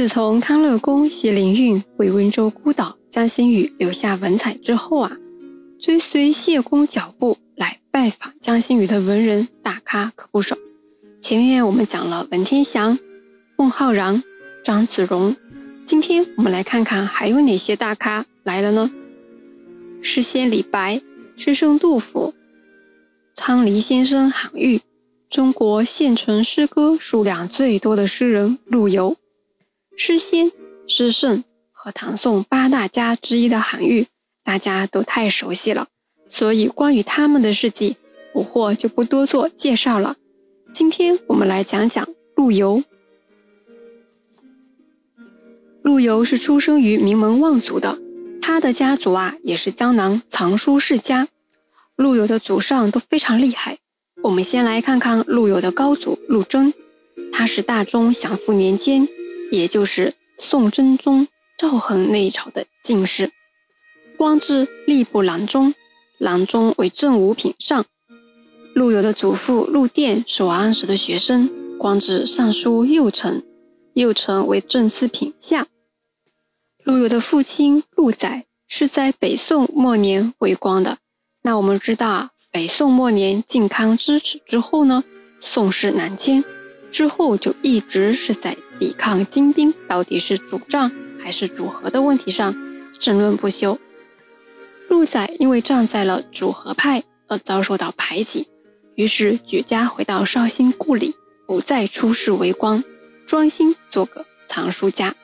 自从康乐公谢灵运为温州孤岛江心屿留下文采之后啊，追随谢公脚步来拜访江心屿的文人大咖可不少。前面我们讲了文天祥、孟浩然、张子荣，今天我们来看看还有哪些大咖来了呢？诗仙李白、诗圣杜甫、昌黎先生韩愈，中国现存诗歌数量最多的诗人陆游。诗仙、诗圣和唐宋八大家之一的韩愈，大家都太熟悉了，所以关于他们的事迹，捕获就不多做介绍了。今天我们来讲讲陆游。陆游是出生于名门望族的，他的家族啊也是江南藏书世家。陆游的祖上都非常厉害。我们先来看看陆游的高祖陆征，他是大中祥符年间。也就是宋真宗赵恒那一朝的进士，官至吏部郎中，郎中为正五品上。陆游的祖父陆佃是王安石的学生，官至尚书右丞，右丞为正四品下。陆游的父亲陆载是在北宋末年为官的。那我们知道，北宋末年靖康之耻之后呢，宋室南迁。之后就一直是在抵抗金兵到底是主战还是主和的问题上争论不休。陆载因为站在了主和派而遭受到排挤，于是举家回到绍兴故里，不再出仕为官，专心做个藏书家。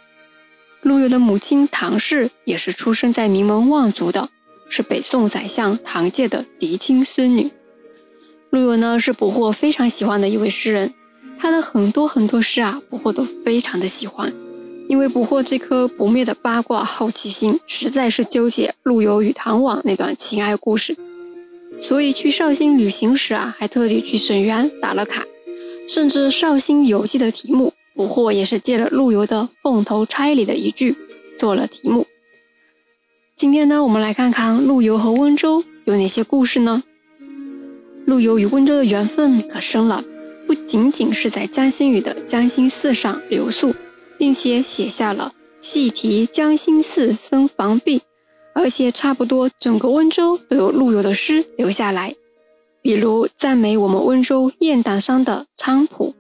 陆游的母亲唐氏也是出生在名门望族的，是北宋宰相唐介的嫡亲孙女。陆游呢是捕获非常喜欢的一位诗人。他的很多很多诗啊，捕获都非常的喜欢，因为捕获这颗不灭的八卦好奇心，实在是纠结陆游与唐婉那段情爱故事，所以去绍兴旅行时啊，还特地去沈园打了卡，甚至《绍兴游记》的题目捕获也是借了陆游的《凤头钗》里的一句做了题目。今天呢，我们来看看陆游和温州有哪些故事呢？陆游与温州的缘分可深了。不仅仅是在江心屿的江心寺上留宿，并且写下了“细题江心寺僧房壁”，而且差不多整个温州都有陆游的诗留下来。比如赞美我们温州雁荡山的菖蒲，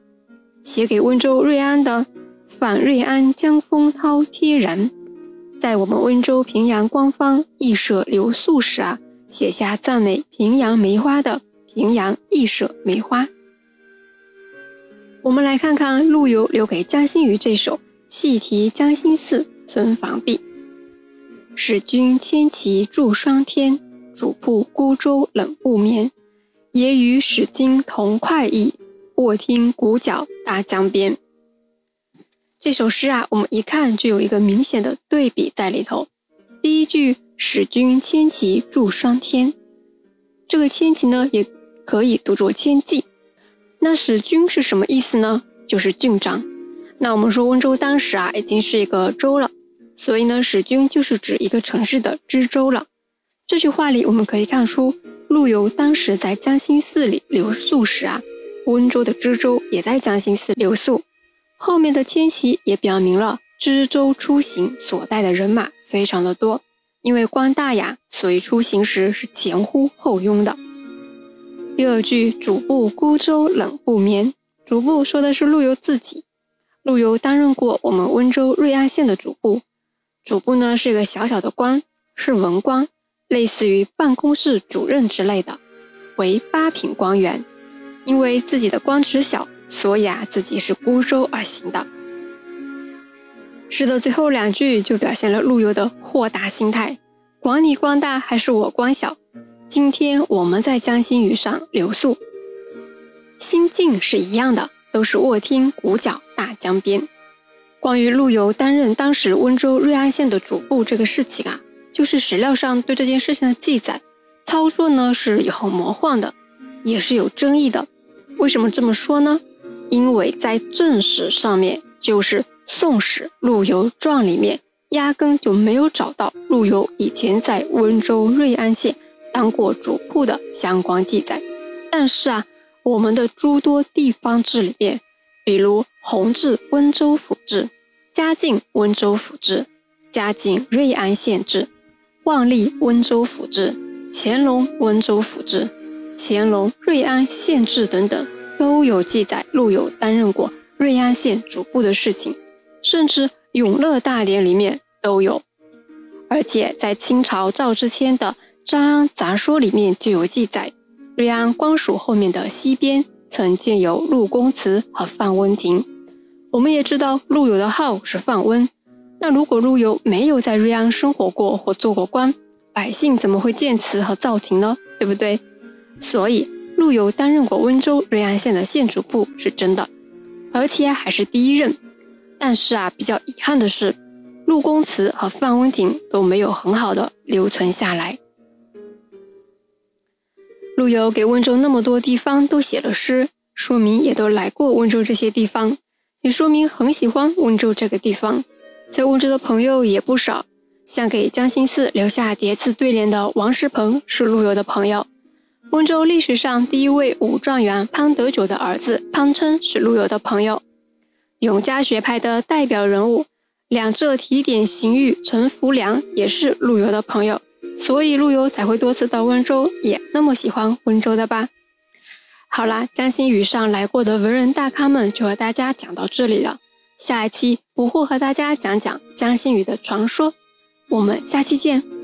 写给温州瑞安的“访瑞安江风涛贴然”，在我们温州平阳官方义舍留宿时啊，写下赞美平阳梅花的“平阳义舍梅花”。我们来看看陆游留给江心屿这首《细题江心寺僧房壁》：使君千骑驻霜天，主仆孤舟冷不眠。也与使君同快意，卧听鼓角大江边。这首诗啊，我们一看就有一个明显的对比在里头。第一句“使君千骑驻霜天”，这个千骑呢，也可以读作千骑。那使君是什么意思呢？就是郡长。那我们说温州当时啊已经是一个州了，所以呢使君就是指一个城市的知州了。这句话里我们可以看出，陆游当时在江心寺里留宿时啊，温州的知州也在江心寺留宿。后面的迁徙也表明了知州出行所带的人马非常的多，因为官大呀，所以出行时是前呼后拥的。第二句“主簿孤舟冷不眠”，主簿说的是陆游自己。陆游担任过我们温州瑞安县的主簿，主簿呢是一个小小的官，是文官，类似于办公室主任之类的，为八品官员。因为自己的官职小，所以啊自己是孤舟而行的。诗的最后两句就表现了陆游的豁达心态，管你官大还是我官小。今天我们在江心屿上留宿，心境是一样的，都是卧听鼓角大江边。关于陆游担任当时温州瑞安县的主簿这个事情啊，就是史料上对这件事情的记载，操作呢是有魔幻的，也是有争议的。为什么这么说呢？因为在正史上面，就是《宋史·陆游传》里面，压根就没有找到陆游以前在温州瑞安县。当过主簿的相关记载，但是啊，我们的诸多地方志里面，比如《弘治温州府志》《嘉靖温州府志、嘉靖瑞安县志、万历温州府志、乾隆温州府志、乾隆瑞安县志等等，都有记载陆游担任过瑞安县主簿的事情，甚至《永乐大典》里面都有。而且在清朝赵之谦的《张杂说》里面就有记载，瑞安官署后面的西边曾建有陆公祠和范温亭。我们也知道陆游的号是范温，那如果陆游没有在瑞安生活过或做过官，百姓怎么会建祠和造亭呢？对不对？所以陆游担任过温州瑞安县的县主簿是真的，而且还是第一任。但是啊，比较遗憾的是，陆公祠和范温亭都没有很好的留存下来。陆游给温州那么多地方都写了诗，说明也都来过温州这些地方。也说明很喜欢温州这个地方，在温州的朋友也不少。像给江心寺留下叠字对联的王世鹏是陆游的朋友。温州历史上第一位武状元潘德久的儿子潘琛是陆游的朋友。永嘉学派的代表人物两浙提点刑狱陈福良也是陆游的朋友，所以陆游才会多次到温州，也那么喜欢温州的吧。好啦，江心屿上来过的文人大咖们就和大家讲到这里了。下一期我会和大家讲讲江心屿的传说，我们下期见。